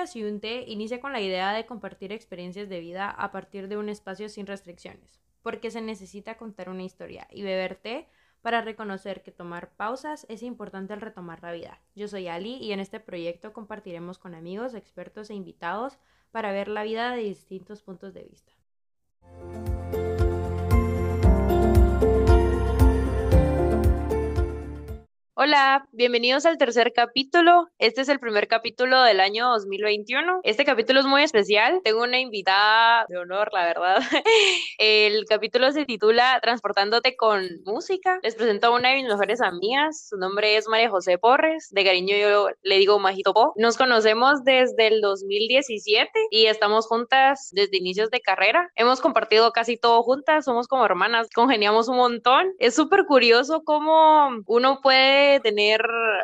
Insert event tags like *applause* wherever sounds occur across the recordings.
podcast Yunte inicia con la idea de compartir experiencias de vida a partir de un espacio sin restricciones, porque se necesita contar una historia y beber té para reconocer que tomar pausas es importante al retomar la vida. Yo soy Ali y en este proyecto compartiremos con amigos, expertos e invitados para ver la vida de distintos puntos de vista. Hola, bienvenidos al tercer capítulo. Este es el primer capítulo del año 2021. Este capítulo es muy especial. Tengo una invitada de honor, la verdad. *laughs* El capítulo se titula Transportándote con música. Les presento a una de mis mejores amigas. Su nombre es María José Porres. De cariño yo le digo Majito Po. Nos conocemos desde el 2017 y estamos juntas desde inicios de carrera. Hemos compartido casi todo juntas. Somos como hermanas. Congeniamos un montón. Es súper curioso cómo uno puede tener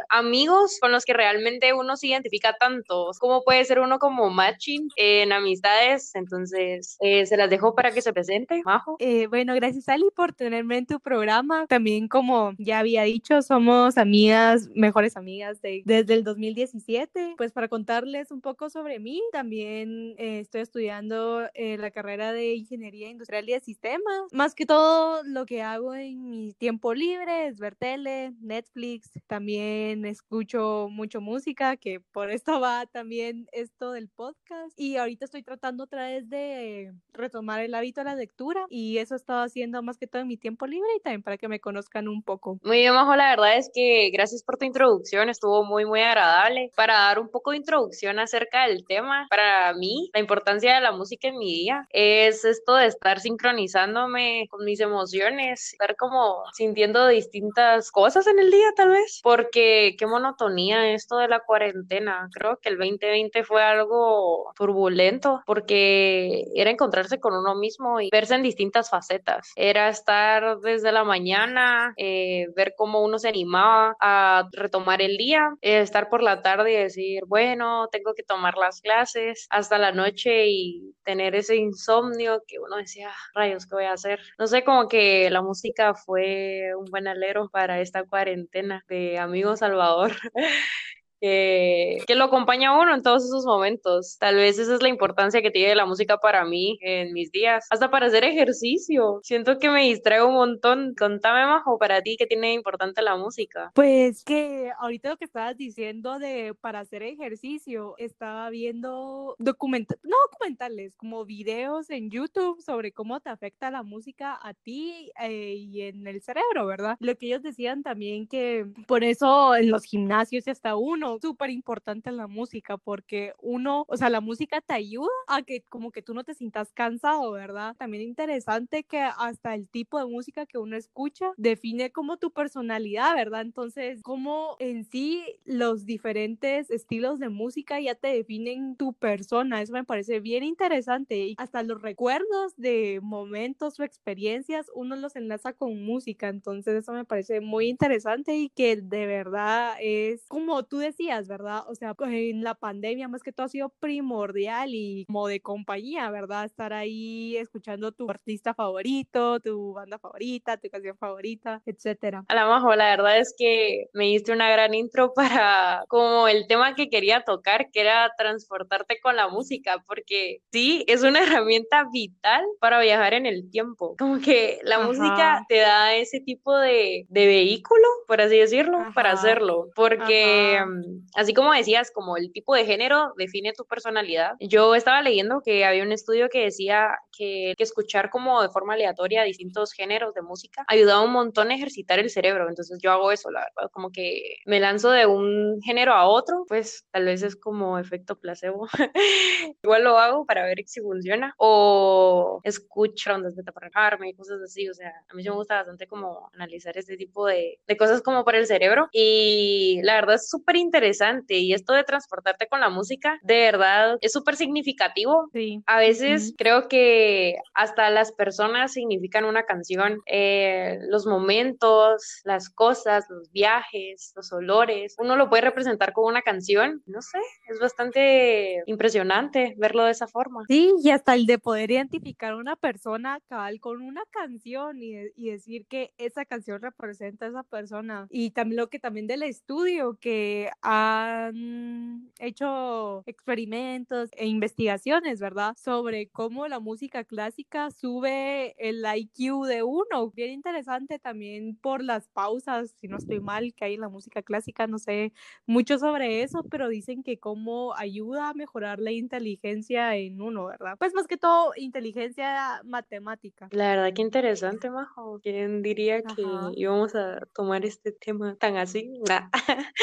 amigos con los que realmente uno se identifica tanto. ¿Cómo puede ser uno como matching en amistades? Entonces, eh, se las dejo para que se presente, Majo. Eh, bueno, gracias Ali por tenerme en tu programa. También, como ya había dicho, somos amigas, mejores amigas de, desde el 2017. Pues para contarles un poco sobre mí, también eh, estoy estudiando la carrera de Ingeniería Industrial y de Sistemas. Más que todo, lo que hago en mi tiempo libre es ver tele, Netflix, también escucho mucho música, que por esto va también esto del podcast. Y ahorita estoy tratando otra vez de retomar el hábito de la lectura y eso he estado haciendo más que todo en mi tiempo libre y también para que me conozcan un poco. Muy bien, Majo, la verdad es que gracias por tu introducción, estuvo muy, muy agradable. Para dar un poco de introducción acerca del tema, para mí, la importancia de la música en mi día es esto de estar sincronizándome con mis emociones, estar como sintiendo distintas cosas en el día, tal vez, porque qué monotonía esto de la cuarentena. Creo que el 2020 fue algo turbulento porque era encontrarse con uno mismo y verse en distintas facetas. Era estar desde la mañana, eh, ver cómo uno se animaba a retomar el día, eh, estar por la tarde y decir, bueno, tengo que tomar las clases hasta la noche y tener ese insomnio que uno decía, rayos, ¿qué voy a hacer? No sé, como que la música fue un buen alero para esta cuarentena de Amigo Salvador. *laughs* que, lo acompaña a uno en todos esos momentos. Tal vez esa es la importancia que tiene la música para mí en mis días, hasta para hacer ejercicio. Siento que me distraigo un montón. Contame, Majo, para ti, ¿qué tiene importante la música? Pues que ahorita lo que estabas diciendo de para hacer ejercicio, estaba viendo documentales, no documentales, como videos en YouTube sobre cómo te afecta la música a ti eh, y en el cerebro, ¿verdad? Lo que ellos decían también que por eso en los gimnasios y hasta uno súper importante en la música porque uno, o sea, la música te ayuda a que como que tú no te sientas cansado, ¿verdad? También interesante que hasta el tipo de música que uno escucha define como tu personalidad, ¿verdad? Entonces, como en sí los diferentes estilos de música ya te definen tu persona, eso me parece bien interesante y hasta los recuerdos de momentos o experiencias uno los enlaza con música, entonces eso me parece muy interesante y que de verdad es como tú decías, ¿verdad? O sea, pues en la pandemia más que todo ha sido primordial y como de compañía, ¿verdad? Estar ahí escuchando tu artista favorito, tu banda favorita, tu canción favorita, etcétera. A la majo, la verdad es que me diste una gran intro para como el tema que quería tocar, que era transportarte con la música, porque sí, es una *laughs* herramienta vital para viajar en el tiempo. Como que la música te da ese tipo de, de vehículo, por así decirlo, para hacerlo, porque mm, así como decías, como el tipo de género define tu personalidad. Yo estaba leyendo que había un estudio que decía que, escuchar como de forma aleatoria distintos géneros de música ayudaba un montón a ejercitar el cerebro. Entonces yo hago eso, la verdad, como que me lanzo de un género a otro, pues tal vez es como efecto placebo. *laughs* Igual lo hago para ver si funciona. O escucho ondas de y cosas así. O sea, a mí me gusta bastante como analizar este tipo de, de cosas como para el cerebro. Y la verdad es súper interesante interesante y esto de transportarte con la música, de verdad, es súper significativo. Sí. A veces creo que hasta las personas significan una canción, eh, los momentos, las cosas, los viajes, los olores, uno lo puede representar con una canción, no sé, es bastante impresionante verlo de esa forma. Sí, y hasta el de poder identificar a una persona cabal con una canción y, y decir que esa canción representa a esa persona. Y también lo que también del estudio, que han hecho experimentos e investigaciones, ¿verdad? Sobre cómo la música clásica sube el IQ de uno. Bien interesante también por las pausas, si no estoy mal, que hay en la música clásica, no sé mucho sobre eso, pero dicen que cómo ayuda a mejorar la inteligencia en uno, ¿verdad? Pues más que todo, inteligencia matemática. La verdad que interesante, Majo. ¿Quién diría que íbamos a tomar este tema tan así? Nah. *laughs*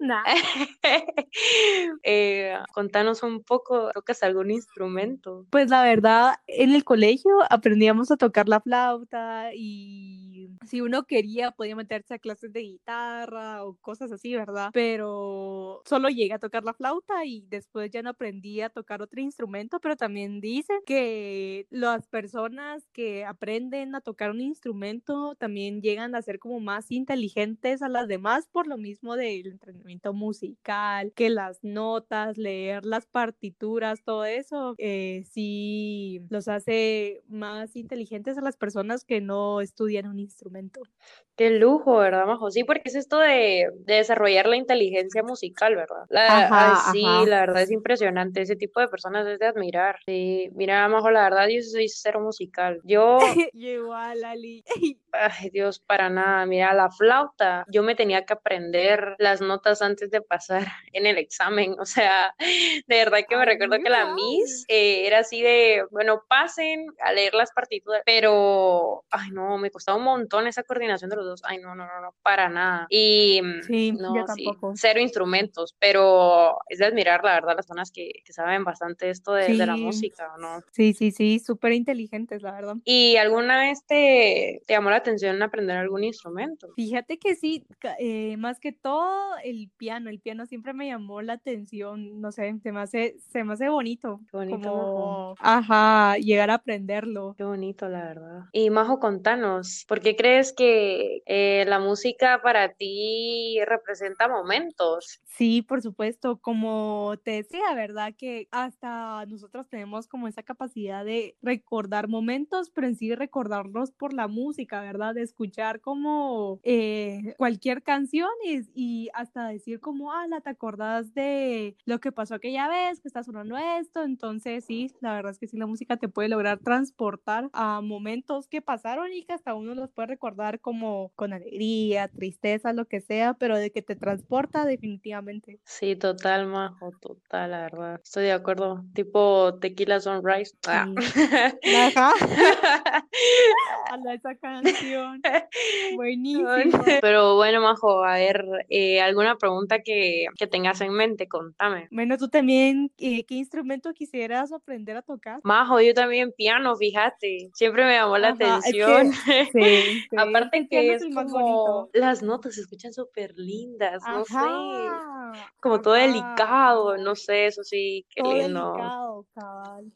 Nah. *laughs* eh, contanos un poco, ¿tocas algún instrumento? Pues la verdad, en el colegio aprendíamos a tocar la flauta y si uno quería podía meterse a clases de guitarra o cosas así, ¿verdad? Pero solo llegué a tocar la flauta y después ya no aprendí a tocar otro instrumento, pero también dicen que las personas que aprenden a tocar un instrumento también llegan a ser como más inteligentes a las demás por lo mismo del entrenamiento musical, que las notas, leer las partituras, todo eso, eh, sí los hace más inteligentes a las personas que no estudian un instrumento. Qué lujo, ¿verdad, Majo? Sí, porque es esto de, desarrollar la inteligencia musical, ¿verdad? Ajá, sí, ajá. la verdad es impresionante. Ese tipo de personas es de admirar. Sí, mira, Majo, la verdad, yo soy cero musical. Yo, *laughs* Igual, Ali. *laughs* ay, Dios, para nada. Mira, la flauta, yo me tenía que aprender las notas antes de pasar *laughs* en el examen. O sea, de verdad que me recuerdo que la. Miss eh, era así de, bueno, pasen a leer las partituras, pero, ay, no, me costaba un montón esa coordinación de los dos. Ay, no, no, no, no, para nada. Y mm, Sí, yo no, sí, tampoco. cero instrumentos, pero es de admirar, la verdad, las personas que, que saben bastante esto de, de la Sí, música, ¿o no? sí, sí, sí, súper inteligentes, la verdad. ¿Y alguna vez te, te llamó la atención aprender algún instrumento? Fíjate que sí, eh, más que todo el piano, el piano siempre me llamó la atención, no sé, se me hace, se me hace bonito, Qué bonito, como, ajá, llegar a aprenderlo. Qué bonito, la verdad. Y Majo, contanos, ¿por qué crees que eh, la música para ti representa momentos? Sí, por supuesto, como te decía, ¿verdad? Que hasta nosotros tenemos como esa capacidad de recordar momentos, pero en sí recordarlos por la música, ¿verdad? De escuchar como eh, cualquier canción y, y hasta decir como, ah, la te acordás de lo que pasó aquella vez, que está sonando esto. Entonces, sí, la verdad es que sí, la música te puede lograr transportar a momentos que pasaron y que hasta uno los puede recordar como con alegría, tristeza, lo que sea, pero de que te transporta definitivamente. Sí, total, Majo, total, la verdad. Estoy de acuerdo. Tipo Tequila Sunrise. Ah. Sí. Ajá. *laughs* A esa canción. *laughs* Buenísima. Pero bueno, Majo, a ver, eh, ¿alguna pregunta que, que tengas en mente? Contame. Bueno, tú también, eh, ¿qué instrumento quisieras aprender a tocar? Majo, yo también piano, fíjate. Siempre me llamó la Ajá, es que- atención. *laughs* *laughs* Sí, sí. Aparte que es es como bonito. las notas se escuchan súper lindas, no sé, Ajá, como todo ajá, delicado, ajá. no sé, eso sí, qué Todo lindo. delicado, cabal.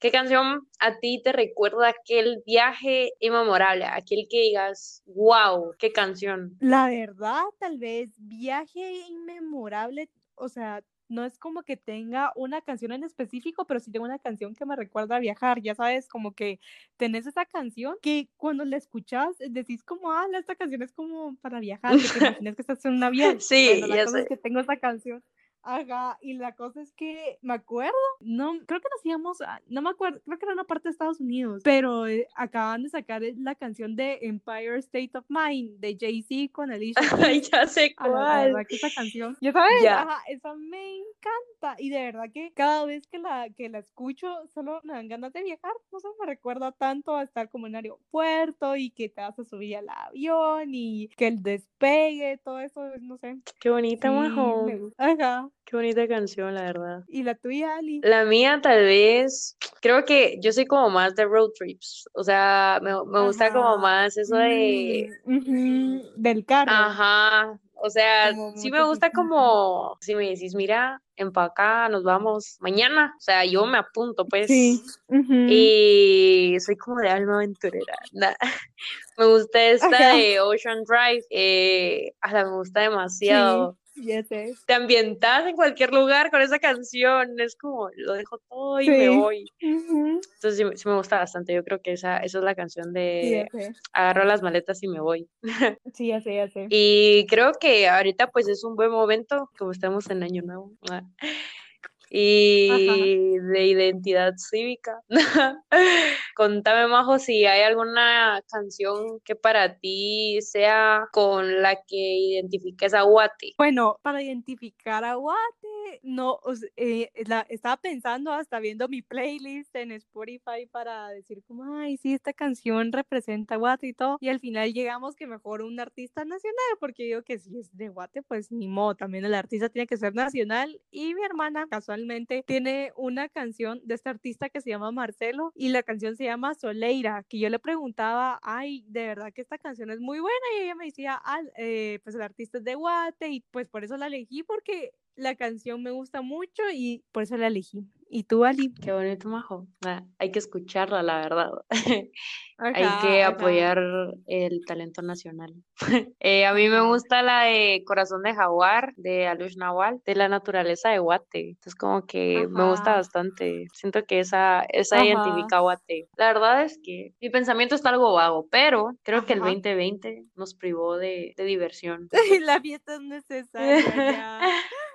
¿Qué canción a ti te recuerda aquel viaje inmemorable, aquel que digas, wow, qué canción? La verdad, tal vez viaje inmemorable, o sea, no es como que tenga una canción en específico, pero sí tengo una canción que me recuerda a viajar, ya sabes, como que tenés esa canción que cuando la escuchas decís como, ah, esta canción es como para viajar, que te *laughs* imaginas que estás en un avión. Sí, Bueno, la ya cosa es sé. que tengo esa canción. Ajá, y la cosa es que me acuerdo, no, creo que nos íbamos, a- no me acuerdo, creo que era una parte de Estados Unidos, pero eh, acaban de sacar la canción de Empire State of Mind de Jay-Z con Alicia *laughs* Ay, ya sé A la cuál. verdad que esa canción, ya sabes, Ya. ajá, esa me encanta y de verdad que cada vez que la, que la escucho solo me dan ganas de viajar, no sé, me recuerda tanto a estar como en un aeropuerto y que te vas a subir al avión y que el despegue, todo eso, no sé, Qué bonita, sí, Majo. ajá, Qué bonita canción, la verdad. y la tuya, Ali. La mía tal vez, creo que yo soy como más de road trips, o sea, me, me gusta como más eso de, mm, del carro, ajá, o sea, como sí me gusta como, si me decís, mira, empaca, nos vamos mañana, o sea, yo me apunto, pues, Sí, y soy como de alma aventurera, *laughs* Me gusta esta Ajá. de Ocean Drive, eh, a la me gusta sí, demasiado. Ya sé. Te ambientas en cualquier lugar con esa canción. Es como, lo dejo todo y me voy. Entonces sí, sí, me gusta bastante. Yo creo que esa, esa es la canción de agarro las maletas y me voy. *laughs* Sí, ya sé, ya sé. Y creo que ahorita pues es un buen momento, como estamos en Año Nuevo. Y de identidad cívica. *laughs* Contame, Majo, si hay alguna canción que para ti sea con la que identifiques a Guate. Bueno, para identificar a Guate, no, eh, la, estaba pensando hasta viendo mi playlist en Spotify para decir como, ay, sí, esta canción representa Guate y todo, y al final llegamos que mejor un artista nacional, porque digo que si es de Guate, pues ni modo, también el artista tiene que ser nacional, y mi hermana casualmente tiene una canción de este artista que se llama Marcelo y la canción se llama Soleira, que yo le preguntaba, ay, de verdad que esta canción es muy buena y ella me decía, ah, eh, pues el artista es de Guate y pues por eso la elegí porque la canción me gusta mucho y por eso la elegí. ¿Y tú, Ali? Qué bonito, Majo. Ah, hay que escucharla, la verdad. *laughs* hay que apoyar el talento nacional. *laughs* Eh, a mí me gusta la de Corazón de Jaguar, de Alush Nawal, de la naturaleza de Guate. Entonces, como que me gusta bastante. Siento que esa, esa identifica a Guate. La verdad es que mi pensamiento está algo vago, pero creo que el 2020 nos privó de, de diversión. *laughs* la fiesta es necesaria.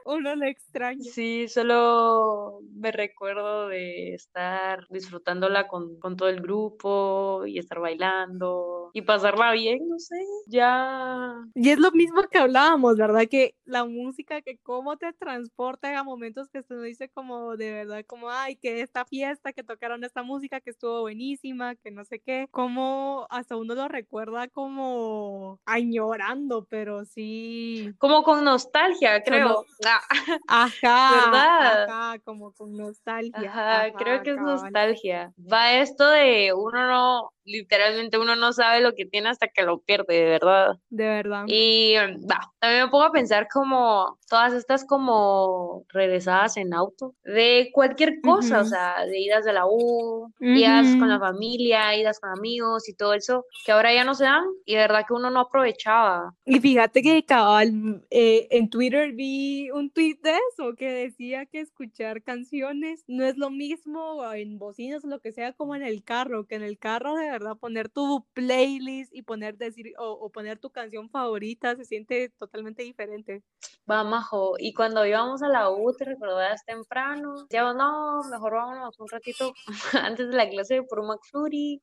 Uno lo extraña. Sí, solo me recuerdo de estar disfrutándola con, con todo el grupo y estar bailando y pasarla bien, no sé, ya. Y es lo mismo que hablábamos, ¿verdad? Que la música, que cómo te transporta a momentos que se nos dice como de verdad, como, ay, que esta fiesta, que tocaron esta música que estuvo buenísima, que no sé qué, como hasta uno lo recuerda como añorando, pero sí. Como con nostalgia, creo. *laughs* Ajá. ¿Verdad? Ajá, como con nostalgia Ajá, creo que es nostalgia. Va esto de uno no, literalmente uno no sabe lo que tiene hasta que lo pierde, de verdad. De verdad. Y va, también me pongo a pensar como todas estas como regresadas en auto, de cualquier cosa, o sea, de idas de la U, idas con la familia, idas con amigos y todo eso, que ahora ya no se dan y de verdad que uno no aprovechaba. Y fíjate que cabal, eh, en Twitter vi un tweet de eso que decía que escuchar canciones no es lo mismo en bocinas o lo que sea como en el carro, que en el carro de verdad poner tu playlist y poner decir o, poner tu canción favorita se siente totalmente diferente. Va, Majo, y cuando íbamos a la U, ¿te recordabas temprano? Decíamos, no, mejor vámonos un ratito *laughs* antes de la clase por un McFlurry,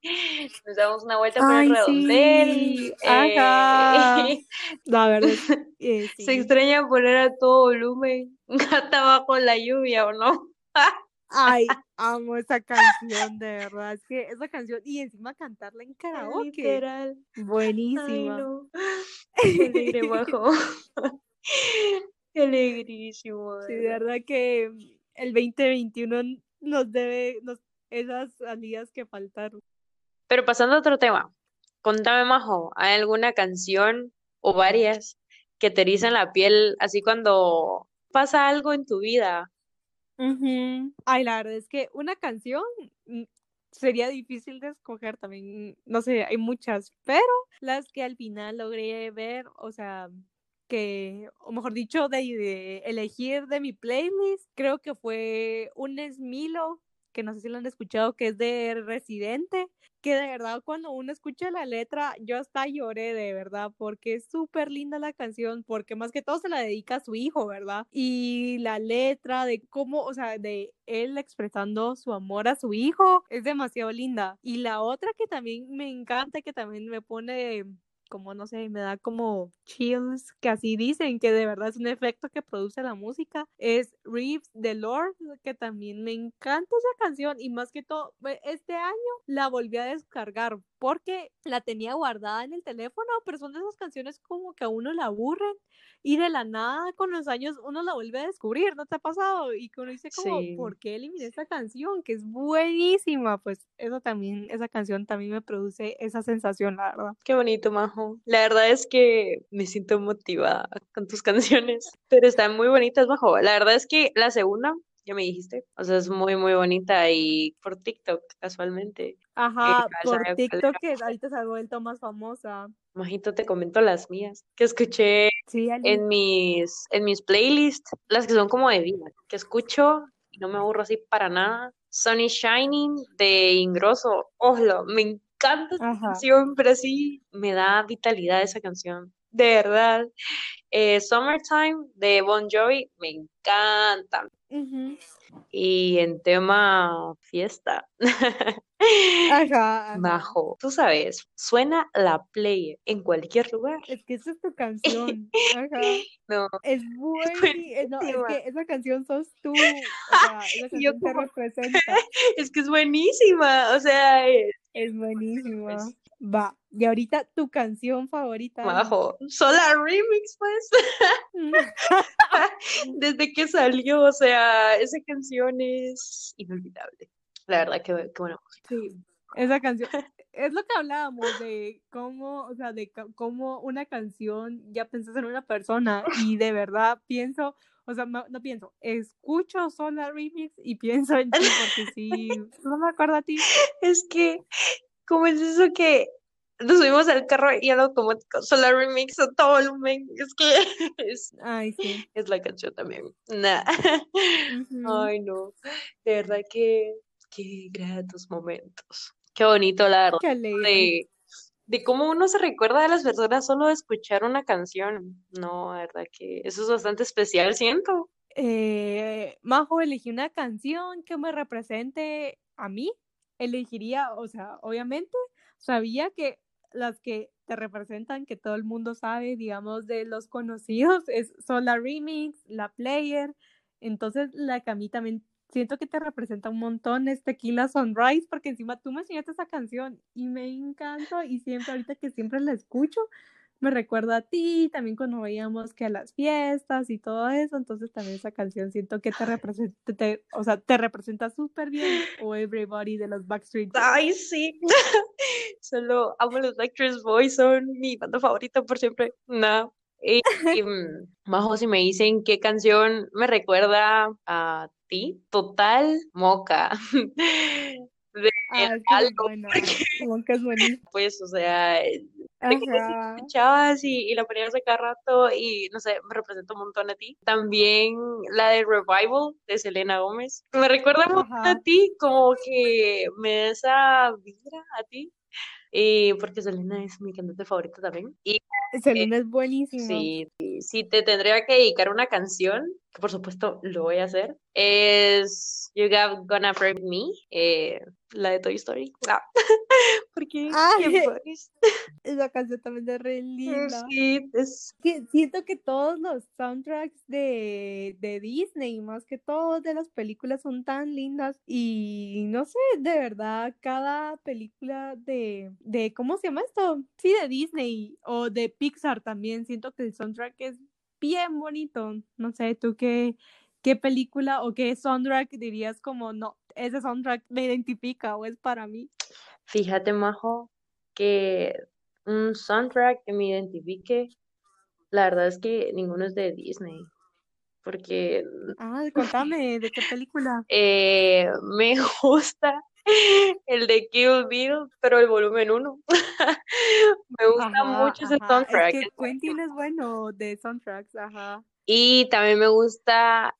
nos damos una vuelta por el redondel. Eh, *laughs* la verdad. Eh, se extraña poner a todo volumen, *laughs* gata bajo la lluvia, ¿o no? Ay, *laughs* amo esa canción, de verdad. Es que esa canción, y encima cantarla en karaoke. Literal. Buenísima. *laughs* Qué alegre, bajo. Qué alegrísimo. Sí, de verdad que el 2021 nos debe nos, esas salidas que faltaron. Pero pasando a otro tema, contame, Majo, ¿hay alguna canción o varias que te erizan la piel así cuando pasa algo en tu vida? Ay, la verdad es que una canción mm, sería difícil de escoger también, no sé, hay muchas, pero las que al final logré ver, o sea, que, o mejor dicho, de, elegir de mi playlist, creo que fue un Esmilo, que no sé si lo han escuchado, que es de Residente, que de verdad cuando uno escucha la letra, yo hasta lloré de verdad, porque es súper linda la canción, porque más que todo se la dedica a su hijo, ¿verdad? Y la letra de cómo, o sea, de él expresando su amor a su hijo, es demasiado linda. Y la otra que también me encanta, que también me pone como no sé, me da como chills, que así dicen que de verdad es un efecto que produce la música, es Reeves the Lord, que también me encanta esa canción y más que todo, este año la volví a descargar porque la tenía guardada en el teléfono, pero son de esas canciones como que a uno la aburren y de la nada con los años uno la vuelve a descubrir, ¿no te ha pasado? Y uno dice como, ¿por qué eliminé esta canción? Que es buenísima, pues eso también, esa canción también me produce esa sensación, la verdad. Qué bonito, Majo. La verdad es que me siento motivada con tus *laughs* canciones, pero están muy bonitas, Majo. La verdad es que la segunda ya me dijiste. O sea, es muy, muy bonita y por TikTok, casualmente. Ajá, Eh, por TikTok que ahorita se ha vuelto más famosa. Majito, te comento las mías, que escuché Sí, en mis, en mis playlists, las que son como de vida, que escucho y no me aburro así para nada. Sunny Shining de Ingrosso. Ojo, me encanta esa Ajá. canción, pero sí me da vitalidad esa canción. De verdad. Eh, Summertime de Bon Jovi, me encanta. Y en tema fiesta, *laughs* Ajá, ajá. bajo, tú sabes, suena la play en cualquier lugar. Es que esa es tu canción. *laughs* Ajá. No, Es eh, No, es buenísima. que esa canción sos tú. O sea, esa *laughs* yo canción te como- representa. *laughs* es que es buenísima, o sea, eh, Es buenísima. Pues- Va. Y ahorita tu canción favorita. Bajo, Solar Remix, pues, desde que salió, o sea, esa canción es inolvidable. La verdad, que bueno. Sí, esa canción. *laughs* Es lo que hablábamos de cómo, o sea, de cómo una canción ya pensás en una persona y de verdad pienso, o sea, no, no pienso, escucho Solar Remix y pienso en ti porque *laughs* sí, no me acuerdo a ti. Es que, ¿cómo es eso que nos subimos al carro y al automático Solar Remix a todo volumen? Es que *laughs* es, Ay, sí. es la canción también. Nah. Ay, no. De verdad que, qué gratos momentos. Qué bonito, la verdad. Qué de, de cómo uno se recuerda de las personas solo de escuchar una canción. No, la verdad que eso es bastante especial, siento. Eh, Majo, elegí una canción que me represente a mí. Elegiría, o sea, obviamente, sabía que las que te representan, que todo el mundo sabe, digamos, de los conocidos, es Solar Remix, La Player. Entonces, la que a mí también siento que te representa un montón es Tequila Sunrise, porque encima tú me enseñaste esa canción y me encanta y siempre, ahorita que siempre la escucho, me recuerda a ti, también cuando veíamos que a las fiestas y todo eso, entonces también esa canción siento que te representa, te- o sea, te representa súper bien, o Everybody de los Backstreet Boys. Ay, sí. *laughs* Solo amo los Backstreet Boys, son mi banda favorita por siempre. No. Y, y, mm, Majo, si me dicen qué canción me recuerda a ti, total moca. *laughs* Ah, que es algo, buena, Wonka *laughs* es buenísima. Pues, o sea, de que escuchabas y, y la ponías a cada rato y no sé, me representa un montón a ti. También la de Revival de Selena Gómez. Me recuerda mucho a ti, como que me da esa vibra a ti. Y porque Selena es mi cantante favorita también. Y Selena es buenísima. si, si te tendría que dedicar una canción, que por supuesto lo voy a hacer, es You Got Gonna Break Me, eh, la de Toy Story. Ah, *laughs* porque. *laughs* Esa canción también es re linda. Sí, es que siento que todos los soundtracks de, de Disney, más que todos de las películas, son tan lindas y no sé, de verdad, cada película de, de ¿cómo se llama esto? Sí, de Disney o de Pixar también, siento que el soundtrack es bien bonito. No sé, tú qué, qué película o qué soundtrack dirías como, no, ese soundtrack me identifica o es para mí. Fíjate, Majo, que un soundtrack que me identifique, la verdad es que ninguno es de Disney, porque Ah, *laughs* contame, ¿de qué película? eh, me *laughs* gusta el de Kill Bill, pero el volumen 1. *laughs* Me gusta Ajá, mucho ese soundtrack. Es que Quentin es bueno de soundtracks, ajá. Y también me gusta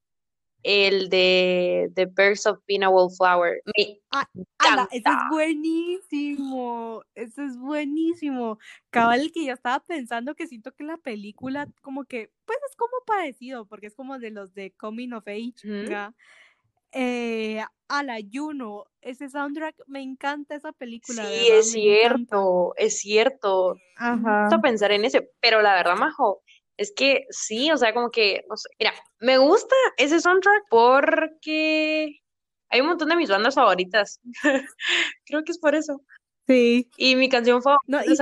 el de The Birds of Pina Wallflower. Me ¡Hala! Ese es buenísimo. Ese es buenísimo. Cabal, que yo estaba pensando que siento que la película, como que, pues es como parecido, porque es como de los de Coming of Age. Eh, a la Juno, ese soundtrack, me encanta esa película, Sí, verdad, es me encanta. cierto, es cierto. Ajá. gusta pensar en ese, pero la verdad, Majo, es que sí, o sea, como que, no sé, mira, me gusta ese soundtrack porque hay un montón de mis bandas favoritas. *laughs* Creo que es por eso. Sí. Y mi canción favorita No, y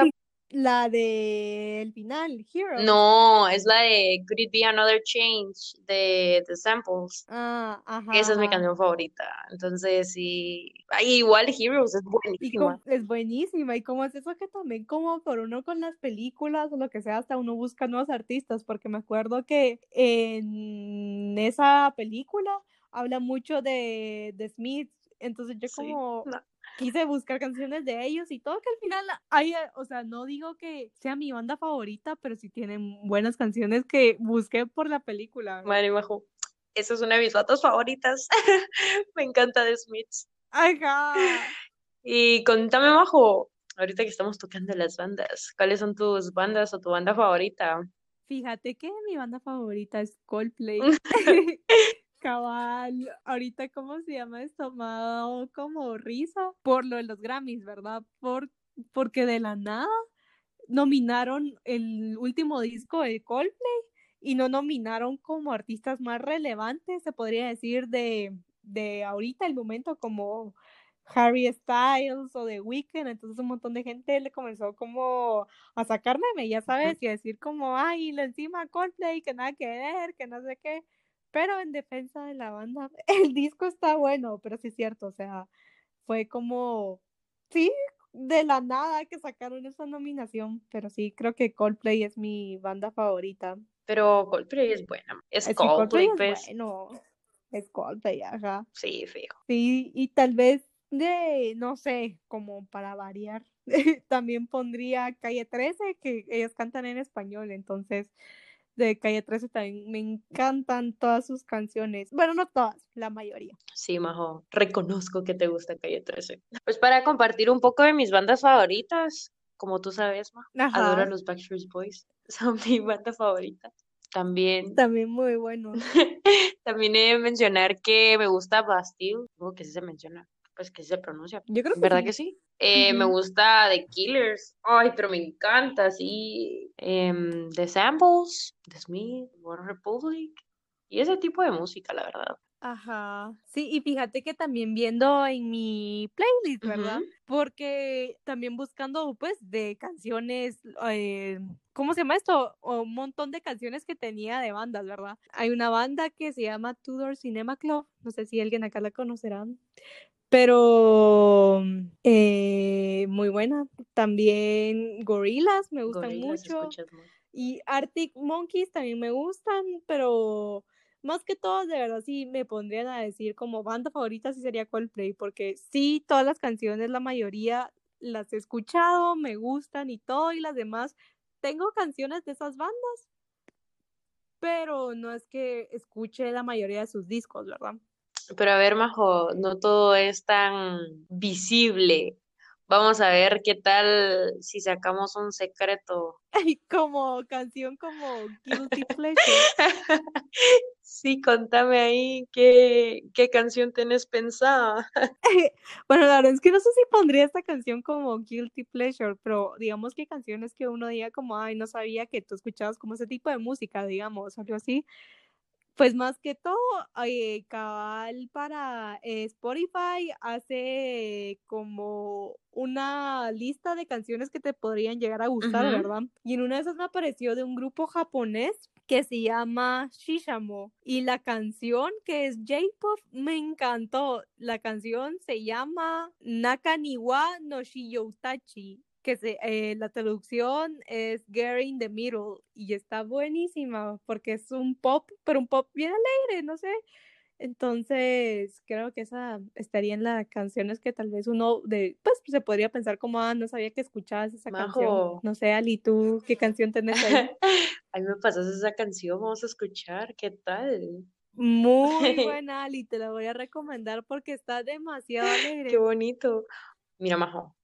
la de el final, Hero. No, es la de Could It Be Another Change de The Samples. Ah, ajá. Esa es mi canción favorita. Entonces, sí. Ay, igual Heroes es buenísima. es buenísima. Y como es eso que también como por uno con las películas o lo que sea, hasta uno busca nuevos artistas, porque me acuerdo que en esa película habla mucho de, de Smith, entonces yo como quise buscar canciones de ellos y todo que al final hay, o sea, no digo que sea mi banda favorita, pero sí tienen buenas canciones que busqué por la película. Madre bajo. Esa es una de mis fotos favoritas. *laughs* Me encanta de Smiths. Ajá. *laughs* Y contame, Majo, ahorita que estamos tocando las bandas, ¿cuáles son tus bandas o tu banda favorita? Fíjate que mi banda favorita es Coldplay. *laughs* Cabal, ahorita cómo se llama esto, tomado como risa por lo de los Grammys, ¿verdad? Por, porque de la nada nominaron el último disco de Coldplay y no nominaron como artistas más relevantes, se podría decir, de, de ahorita el momento como Harry Styles o The Weeknd, entonces un montón de gente le comenzó como a sacarme, ya sabes, y a decir como, ay, lo encima Coldplay, que nada que ver, que no sé qué, pero en defensa de la banda, *laughs* el disco está bueno, pero sí es cierto, o sea, fue como, sí, de la nada que sacaron esa nominación, pero sí, creo que Coldplay es mi banda favorita. Pero Coldplay es buena, es, Coldplay, pues. Es bueno. Es Coldplay, ajá. Sí, fijo. Sí, y tal vez de, no sé, como para variar, *laughs* también pondría Calle 13, que ellos cantan en español, entonces de Calle 13 también me encantan todas sus canciones. Bueno, no todas, la mayoría. Sí, Majo, reconozco que te gusta Calle 13. Pues para compartir un poco de mis bandas favoritas, como tú sabes, Ma, adoro a los Backstreet Boys, *laughs* son mi banda favorita. También. También muy bueno. *laughs* También he de mencionar que me gusta Bastille, como que sí se menciona pues que se pronuncia. Yo creo que ¿Verdad que sí? Eh, me gusta The Killers. Ay, pero me encanta, sí. Em, The Samples, The Smith, One Republic. Y ese tipo de música, la verdad. Ajá, sí, y fíjate que también viendo en mi playlist, ¿verdad? Porque también buscando, pues, de canciones, eh, ¿cómo se llama esto? O un montón de canciones que tenía de bandas, ¿verdad? Hay una banda que se llama Tudor Cinema Club, no sé si alguien acá la conocerán, pero eh, muy buena. También Gorillas me gustan mucho. Y Arctic Monkeys también me gustan, pero más que todo, de verdad, sí me pondrían a decir como banda favorita sí sería Coldplay, porque sí, todas las canciones, la mayoría las he escuchado, me gustan y todo, y las demás, tengo canciones de esas bandas, pero no es que escuche la mayoría de sus discos, ¿verdad? Pero a ver, Majo, no todo es tan visible. Vamos a ver qué tal si sacamos un secreto. *laughs* como canción como Guilty Pleasure. *laughs* sí, contame ahí qué, qué canción tenés pensada. *laughs* bueno, la verdad es que no sé si pondría esta canción como Guilty Pleasure, pero digamos que canciones que uno diga como, ay, no sabía que tú escuchabas como ese tipo de música, digamos, algo así. Pues más que todo, eh, cabal para eh, Spotify hace como una lista de canciones que te podrían llegar a gustar, ¿verdad? Y en una de esas me apareció de un grupo japonés que se llama Shishamo y la canción que es J-Pop me encantó. La canción se llama Nakaniwa no Shiyoutachi que se, eh, la traducción es Gary in the Middle y está buenísima porque es un pop, pero un pop bien alegre, no sé. Entonces, creo que esa estaría en las canciones que tal vez uno de, pues se podría pensar como, ah, no sabía que escuchabas esa canción. No sé, Ali, ¿tú qué canción tenés ahí? *laughs* a mí me pasas esa canción, vamos a escuchar, ¿qué tal? Muy *laughs* buena, Ali, te la voy a recomendar porque está demasiado alegre. Qué bonito. Mira, Majo,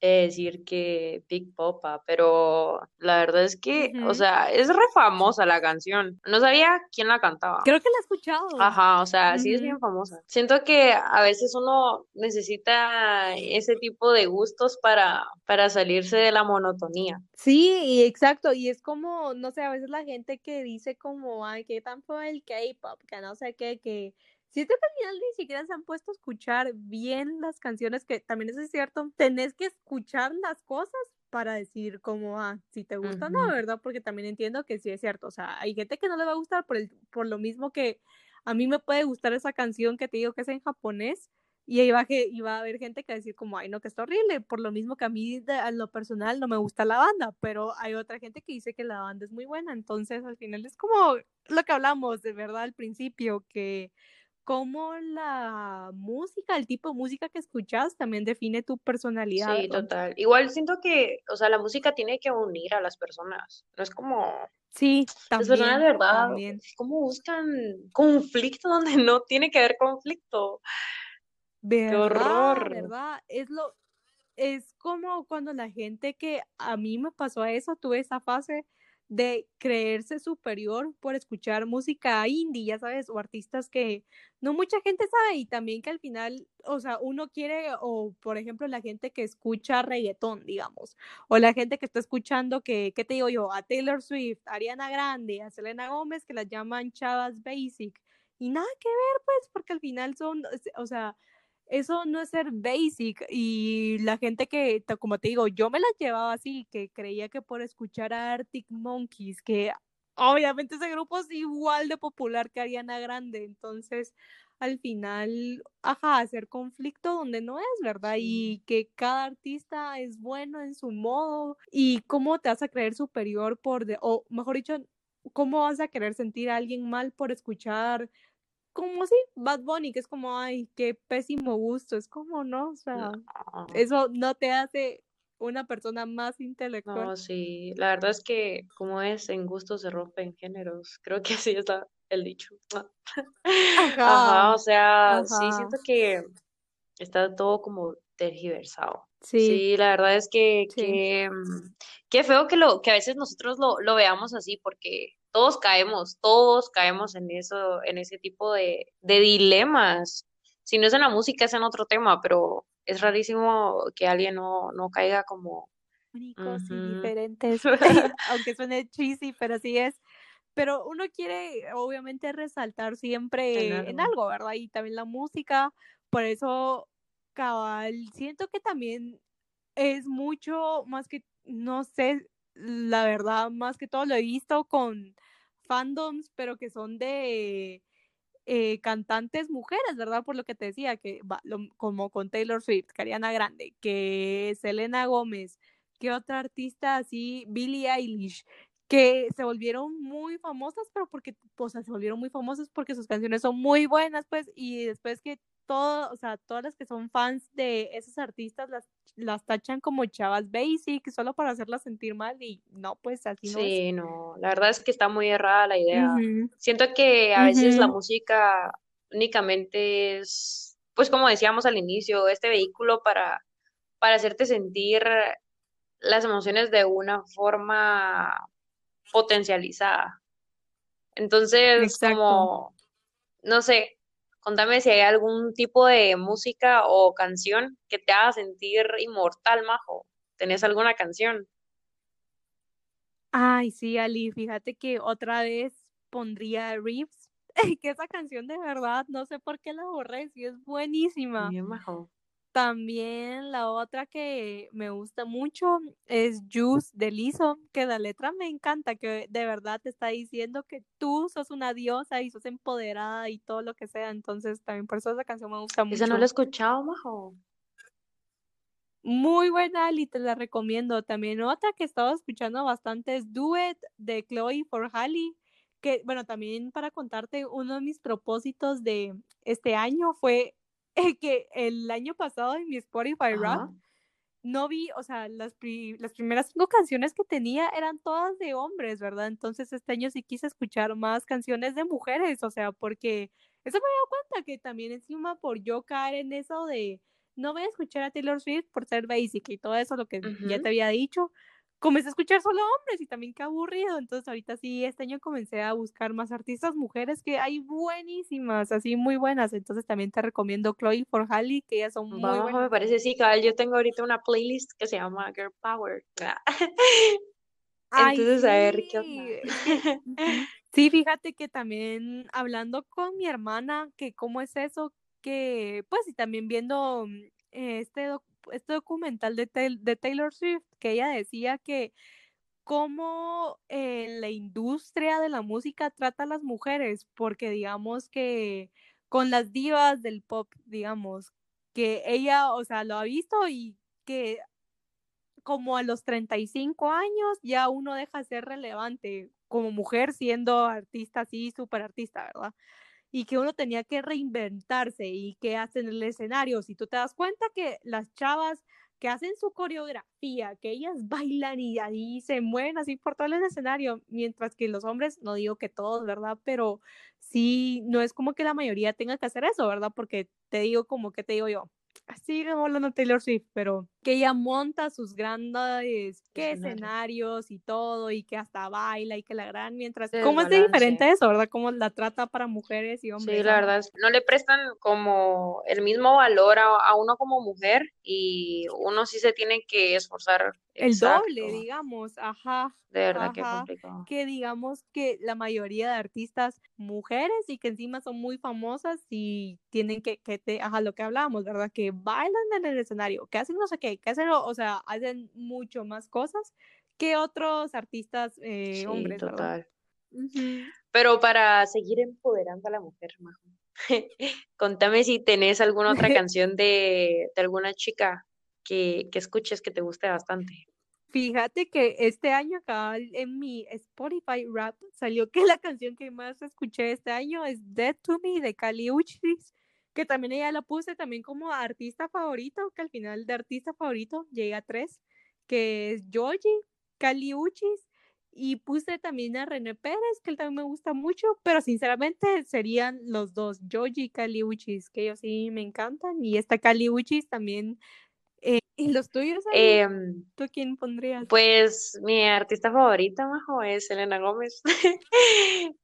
decir que Big Popa, pero la verdad es que, o sea, es re famosa la canción. No sabía quién la cantaba. Creo que la he escuchado. Ajá, o sea, sí es bien famosa. Siento que a veces uno necesita ese tipo de gustos para, para salirse de la monotonía. Sí, exacto, y es como, no sé, a veces la gente que dice como, ay, qué tan fue el K-pop, que no sé qué, que Que al final ni siquiera se han puesto a escuchar bien las canciones, que también eso es cierto, tenés que escuchar las cosas para decir como, ah, si te gusta o no, ¿verdad? Porque también entiendo que sí es cierto, o sea, hay gente que no le va a gustar por, el, por lo mismo que a mí me puede gustar esa canción que te digo que es en japonés, y ahí va, que, iba a haber gente que va a decir como, ay, no, que está horrible, por lo mismo que a mí a lo personal no me gusta la banda, pero hay otra gente que dice que la banda es muy buena, entonces al final es como lo que hablamos de verdad al principio, que cómo la música, el tipo de música que escuchas también define tu personalidad. Sí, total. Igual siento que, o sea, la música tiene que unir a las personas. No es como... Sí, Las también. personas de verdad, también. ¿cómo buscan conflicto *laughs* donde no tiene que haber conflicto? ¿Verdad? horror. ¿Verdad? Es lo, es como cuando la gente que a mí me pasó eso, tuve esa fase de creerse superior por escuchar música indie, ya sabes, o artistas que no mucha gente sabe y también que al final, o sea, uno quiere, o por ejemplo, la gente que escucha reggaetón, digamos, o la gente que está escuchando que, ¿qué te digo yo? A Taylor Swift, a Ariana Grande, a Selena Gómez, que las llaman chavas basic, y nada que ver, pues, porque al final son, o sea, eso no es ser basic y la gente que, como te digo, yo me las llevaba así, que creía que por escuchar a Arctic Monkeys, que obviamente ese grupo es igual de popular que Ariana Grande, entonces al final, ajá, hacer conflicto donde no es, ¿verdad? Y que cada artista es bueno en su modo y cómo te vas a creer superior por, de, o mejor dicho, cómo vas a querer sentir a alguien mal por escuchar como si Bad Bunny, que es como, ay, qué pésimo gusto, es como, no, o sea, No, eso no te hace una persona más intelectual. no, sí. La verdad es que, como es, en gusto se rompen géneros. Creo que así está el dicho. *laughs* Ajá, Ajá, o sea, sí, siento que está todo como tergiversado. sí, Sí, la verdad es que, sí, que mm, qué feo que lo, que a veces nosotros lo, lo veamos así, porque todos caemos, todos caemos en eso, en ese tipo de, de dilemas. Si no es en la música, es en otro tema, pero es rarísimo que alguien no, no caiga como, únicos y diferentes, *laughs* *laughs* aunque suene cheesy, pero sí es. Pero uno quiere, obviamente, resaltar siempre en algo. algo, ¿verdad? Y también la música, por eso, cabal, siento que también es mucho más que, no sé, la verdad, más que todo lo he visto con fandoms, pero que son de eh, cantantes mujeres, ¿verdad? Por lo que te decía, que como con Taylor Swift, que Ariana Grande, que Selena Gómez, que otra artista así, Billie Eilish, que se volvieron muy famosas, pero porque, o sea, se volvieron muy famosas porque sus canciones son muy buenas, pues, y después que todo, o sea, todas las que son fans de esos artistas las, las tachan como chavas basic, solo para hacerlas sentir mal, y no, pues así no es. Sí, no, la verdad es que está muy errada la idea. Siento que a veces la música únicamente es, pues como decíamos al inicio, este vehículo para, para hacerte sentir las emociones de una forma potencializada. Entonces, Exacto. como, no sé, contame si hay algún tipo de música o canción que te haga sentir inmortal, Majo. ¿Tenés alguna canción? Ay, sí, Ali, fíjate que otra vez pondría Reeves, *laughs* que esa canción de verdad, no sé por qué la borré, sí es buenísima. Bien, Majo. También la otra que me gusta mucho es Juice de Lizzo, que la letra me encanta, que de verdad te está diciendo que tú sos una diosa y sos empoderada y todo lo que sea, entonces también por eso esa canción me gusta Esa no la he mucho. escuchado, Majo. Muy buena, Ali, te la recomiendo. También otra que estaba escuchando bastante es Duet de Chloe for Halle, que bueno, también para contarte, uno de mis propósitos de este año fue *laughs* que el año pasado en mi Spotify Rap no vi, o sea, las, pri- las primeras cinco canciones que tenía eran todas de hombres, ¿verdad? Entonces este año sí quise escuchar más canciones de mujeres, o sea, porque eso me he dado cuenta que también encima por yo caer en eso de no voy a escuchar a Taylor Swift por ser basic y todo eso, lo que ya te había dicho, comencé a escuchar solo hombres y también qué aburrido, entonces ahorita sí, este año comencé a buscar más artistas mujeres que hay buenísimas, así muy buenas, entonces también te recomiendo Chloe for Halle, que ellas son muy me buenas. parece, sí, cabal, yo tengo ahorita una playlist que se llama Girl Power. Ah. *laughs* Ay, Entonces, a ver qué onda. *laughs* Sí, fíjate que también hablando con mi hermana, que cómo es eso, que pues y también viendo mm, este, doc- este documental de, de Taylor Swift, que ella decía que cómo eh, la industria de la música trata a las mujeres, porque digamos que con las divas del pop, digamos, que ella, o sea, lo ha visto y que como a los 35 años ya uno deja de ser relevante como mujer siendo artista así, súper artista, ¿verdad? Y que uno tenía que reinventarse y que hacen el escenario, si tú te das cuenta que las chavas que hacen su coreografía, que ellas bailan y ahí se mueven así por todo el escenario, mientras que los hombres, no digo que todos, ¿verdad? Pero sí, no es como que la mayoría tenga que hacer eso, ¿verdad? Porque te digo como que te digo yo, así hablando Taylor Swift, pero que ella monta sus grandes ¿qué, escenarios y todo, y que hasta baila y que la gran mientras... ¿Cómo es de diferente eso, verdad? ¿Cómo la trata para mujeres y hombres? Sí, la verdad, no le prestan como el mismo valor a, uno como mujer y uno sí se tiene que esforzar. El doble, digamos, ajá. De verdad que complicado. Que digamos que la mayoría de artistas mujeres y que encima son muy famosas y tienen que, que te, ajá, lo que hablábamos, ¿verdad? Que bailan en el escenario, que hacen no sé qué, que hacen, o sea, hacen mucho más cosas que otros artistas eh, sí, hombres. Total. Pero para seguir empoderando a la mujer, Majo, *laughs* contame si tenés alguna otra *laughs* canción de, de alguna chica que, escuches que te guste bastante. Fíjate que este año acá en mi Spotify rap salió que *laughs* la canción que más escuché este año es Dead to Me de Kali Uchis que también ella la puse también como artista favorito, que al final de artista favorito llega a tres, que es Georgie, Cali Uchis, y puse también a René Pérez, que él también me gusta mucho, pero sinceramente serían los dos, Georgie y Cali Uchis, que ellos sí me encantan, y esta Cali Uchis también. Eh, ¿Y los tuyos? Em, ¿Tú quién pondrías? Pues mi artista favorita, Majo, es Elena Gómez. *laughs*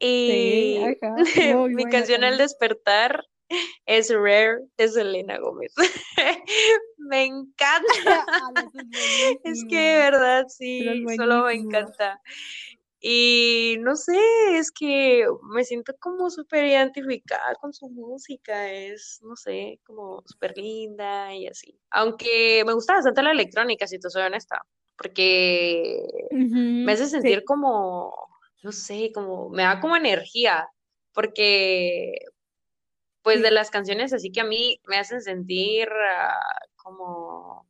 y *laughs* mi canción El Despertar es Rare de Selena Gómez. *laughs* me encanta. Ah, es que de verdad sí, solo me encanta. Y no sé, es que me siento como súper identificada con su música, es, no sé, como súper linda y así. Aunque me gusta bastante la electrónica, si te soy honesta, porque me hace sentir como, no sé, como, me da como energía, porque pues de las canciones así que a mí me hacen sentir ah, como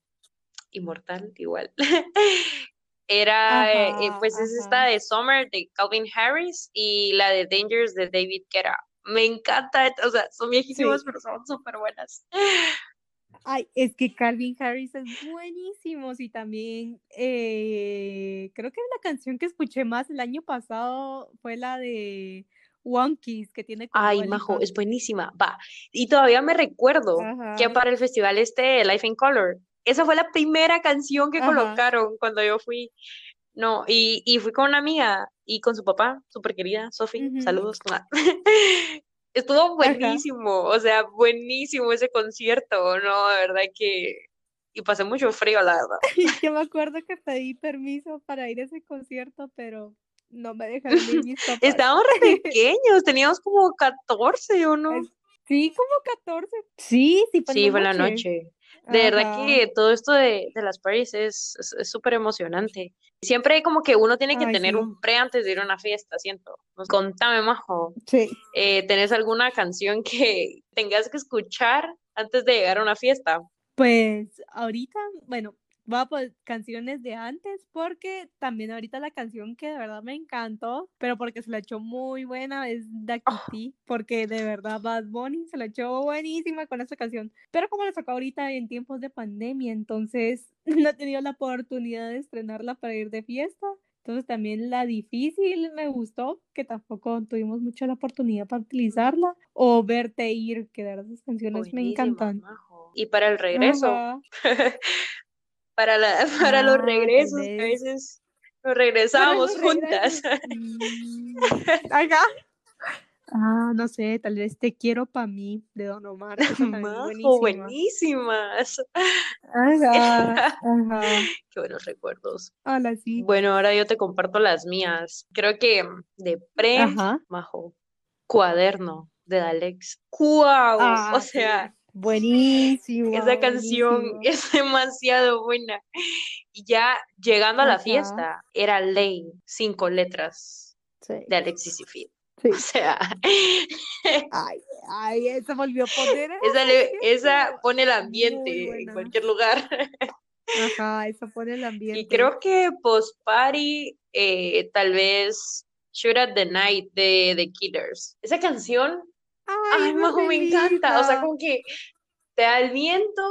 inmortal igual. *laughs* Era, eh, eh, pues es esta de Summer de Calvin Harris y la de Dangers de David Guetta. Me encanta, o sea, son viejísimas, pero son súper buenas. Ay, es que Calvin Harris es buenísimo y también eh, creo que la canción que escuché más el año pasado fue la de Wonkies que tiene Ay, Majo, es buenísima. Va. Y todavía me recuerdo que para el festival este Life in Color, esa fue la primera canción que colocaron cuando yo fui. No, y, y, fui con una amiga y con su papá, súper querida, Sofi, saludos. *laughs* Estuvo buenísimo, o sea, buenísimo ese concierto, ¿no? De verdad que... Y pasé mucho frío, la verdad. *laughs* Yo me acuerdo que pedí permiso para ir a ese concierto, pero no me dejaron ir mis *laughs* papás. Estábamos re pequeños, teníamos como 14 o no. Sí, como 14. Sí, sí, fue Sí, fue la noche. De verdad que todo esto de, de las parties es súper emocionante. Siempre como que uno tiene que tener un pre antes de ir a una fiesta, siento. Contame, Majo. Sí. Eh, ¿Tenés alguna canción que tengas que escuchar antes de llegar a una fiesta? Pues ahorita, bueno, va por canciones de antes, porque también ahorita la canción que de verdad me encantó, pero porque se la echó muy buena, es Da oh. porque de verdad Bad Bunny se la echó buenísima con esa canción. Pero como la sacó ahorita en tiempos de pandemia, entonces *laughs* no he tenido la oportunidad de estrenarla para ir de fiesta. Entonces también la difícil me gustó, que tampoco tuvimos mucha la oportunidad para utilizarla, o Verte Ir, que de verdad esas canciones me encantan. Y para el regreso, *laughs* para, la, *laughs* para los regresos, a veces nos regresábamos juntas. *laughs* Mm. Acá. Ah, no sé, tal vez te quiero para mí de Don Omar. *laughs* Majo, buenísimas. Ajá, ajá. Qué buenos recuerdos. Hola, sí. Bueno, ahora yo te comparto las mías. Creo que de pre, Majo, cuaderno de Alex. ¡Wow! Ah, o sea, Buenísimo. Esa canción es *laughs* demasiado buena. Y ya llegando a la fiesta, era ley, cinco letras de Alexis y Phil. *laughs* O sea. *laughs* ay, ay, esa volvió a poner. Esa, pone el ambiente en cualquier lugar. Ajá, esa pone el ambiente. Y creo que post party, eh, tal vez Shoot at the Night de The Killers. Esa canción, ay, Ay, Majo, me encanta. O sea, como que te da el viento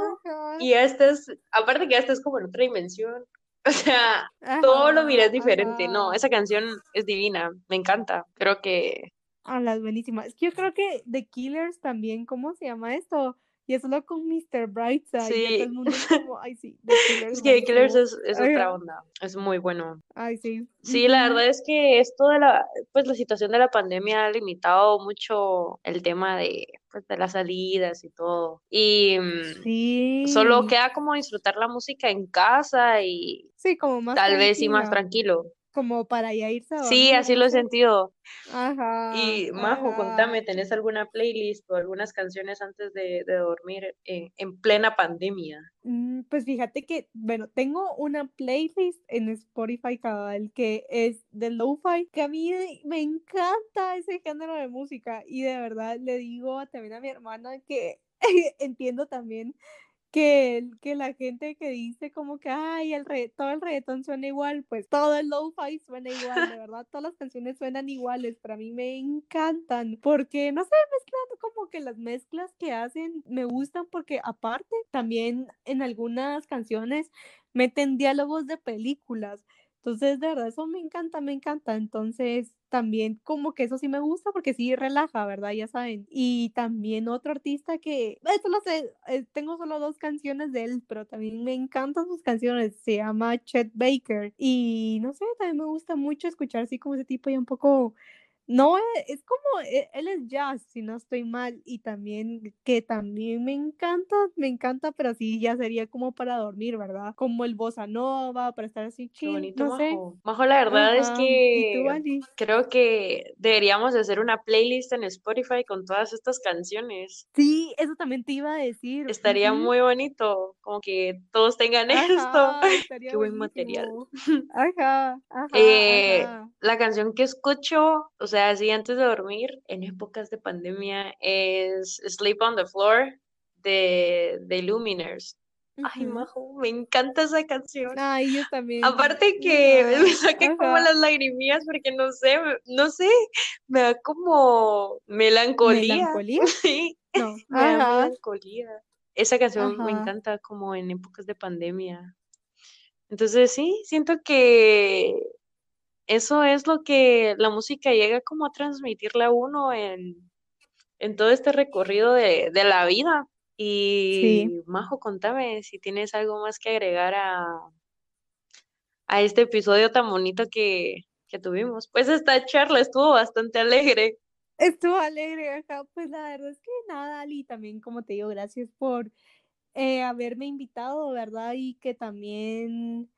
y ya estás, aparte que ya estás como en otra dimensión. *laughs* O sea, todo lo miras diferente. No, esa canción es divina, me encanta. Creo que Ah, las buenísimas. Es que yo creo que The Killers también, ¿cómo se llama esto? Y solo con Mr. Brightside. y Sí. todo el mundo es *laughs* como, ay, sí, The Killers. The Killers es, otra onda, es muy bueno. Ay, sí. Sí, la verdad es que esto de la, pues la situación de la pandemia ha limitado mucho el tema de, pues, de las salidas y todo. Y mm, Sí. solo queda como disfrutar la música en casa y Sí, como más tal vez sí más tranquilo. Como para ya irse a Sí, así lo he sentido. Ajá. Y Majo, ajá. contame, ¿tenés alguna playlist o algunas canciones antes de, de dormir en, en plena pandemia? Mm, Pues fíjate que, bueno, tengo una playlist en Spotify cabal que es de lo-fi, que a mí me encanta ese género de música y de verdad le digo también a mi hermana que *laughs* entiendo también que, que la gente que dice como que, ay, el re- todo el reggaetón suena igual, pues todo el lo-fi suena igual, de verdad, todas las canciones suenan iguales, pero a mí me encantan, porque, no sé, mezclando como que las mezclas que hacen me gustan, porque aparte, también en algunas canciones meten diálogos de películas, entonces, de verdad, eso me encanta, me encanta. Entonces, también como que eso sí me gusta porque sí relaja, ¿verdad? Ya saben. Y también otro artista que, esto lo sé, eh, tengo solo dos canciones de él, pero también me encantan sus canciones. Se llama Chet Baker. Y no sé, también me gusta mucho escuchar así como ese tipo ya un poco... No, eh, es como, eh, él es jazz, si no estoy mal, y también, que también me encanta, me encanta, pero sí, ya sería como para dormir, ¿verdad? Como el bossa nova, para estar así Qué chill, bonito, no sé. Majo. Majo, la verdad es Ajá. ¿Y tú, que creo que deberíamos de hacer una playlist en Spotify con todas estas canciones. Sí, eso también te iba a decir. Estaría muy bonito, como que todos tengan *laughs* esto. Ajá, Qué buen material. *laughs* Ajá, ajá, Eh, ajá. La canción que escucho, o sea, así antes de dormir, en épocas de pandemia, es Sleep on the Floor de, de Luminers. Ay. Majo, me encanta esa canción. Ay, yo también. Aparte que *laughs* me saqué como las lagrimillas porque no sé, no sé, me da como melancolía. ¿Melancolía? *laughs* Sí, No. me da melancolía. Esa canción me encanta como en épocas de pandemia. Entonces sí, siento que eso es lo que la música llega como a transmitirle a uno en, en todo este recorrido de, de la vida. Sí. Y Majo, contame si tienes algo más que agregar a, a este episodio tan bonito que, que tuvimos. Pues esta charla estuvo bastante alegre. Estuvo alegre acá. Pues la verdad es que nada, Ali, también como te digo, gracias por eh, haberme invitado, ¿verdad? Y que también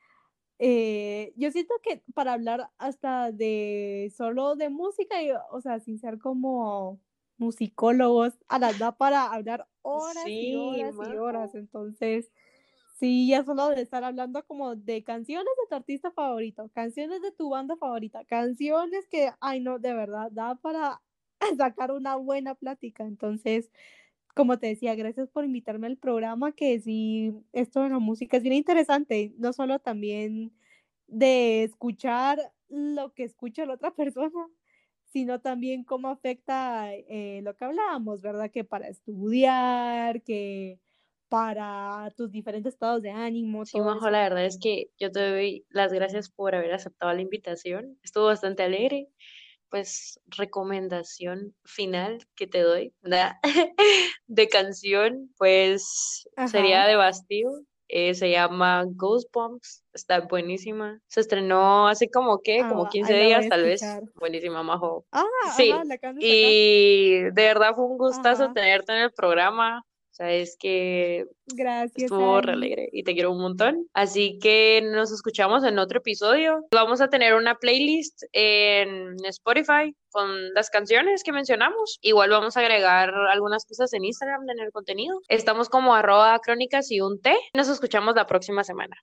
eh, yo siento que para hablar hasta de solo de música, y, o sea, sin ser como musicólogos, a las da para hablar horas y horas y horas. Entonces, sí, ya solo de estar hablando como de canciones de tu artista favorito, canciones de tu banda favorita, canciones que, ay no, de verdad, da para *laughs* sacar una buena plática. Entonces, como te decía, gracias por invitarme al programa, que sí, esto de la música es bien interesante, no solo también de escuchar lo que escucha la otra *laughs* persona, sino también cómo afecta eh, lo que hablábamos, ¿verdad? Que para estudiar, que para tus diferentes estados de ánimo, Sí, Majo, la verdad es que yo te doy las gracias por haber aceptado la invitación. Estuvo bastante alegre. Pues recomendación final que te doy *laughs* de canción, pues sería de Bastille. eh, se llama Goosebumps. Está buenísima. Se estrenó hace como que, como Ah, 15 ahí la voy días, tal vez. Buenísima, Majo. Ah, ajá, Sí, la y de verdad fue un gustazo Ajá. tenerte en el programa. Sabes que Gracias, estuvo re alegre y te quiero un montón. Así que nos escuchamos en otro episodio. Vamos a tener una playlist en Spotify con las canciones que mencionamos. Igual vamos a agregar algunas cosas en Instagram en el contenido. Estamos como arroba crónicas y un té. Nos escuchamos la próxima semana.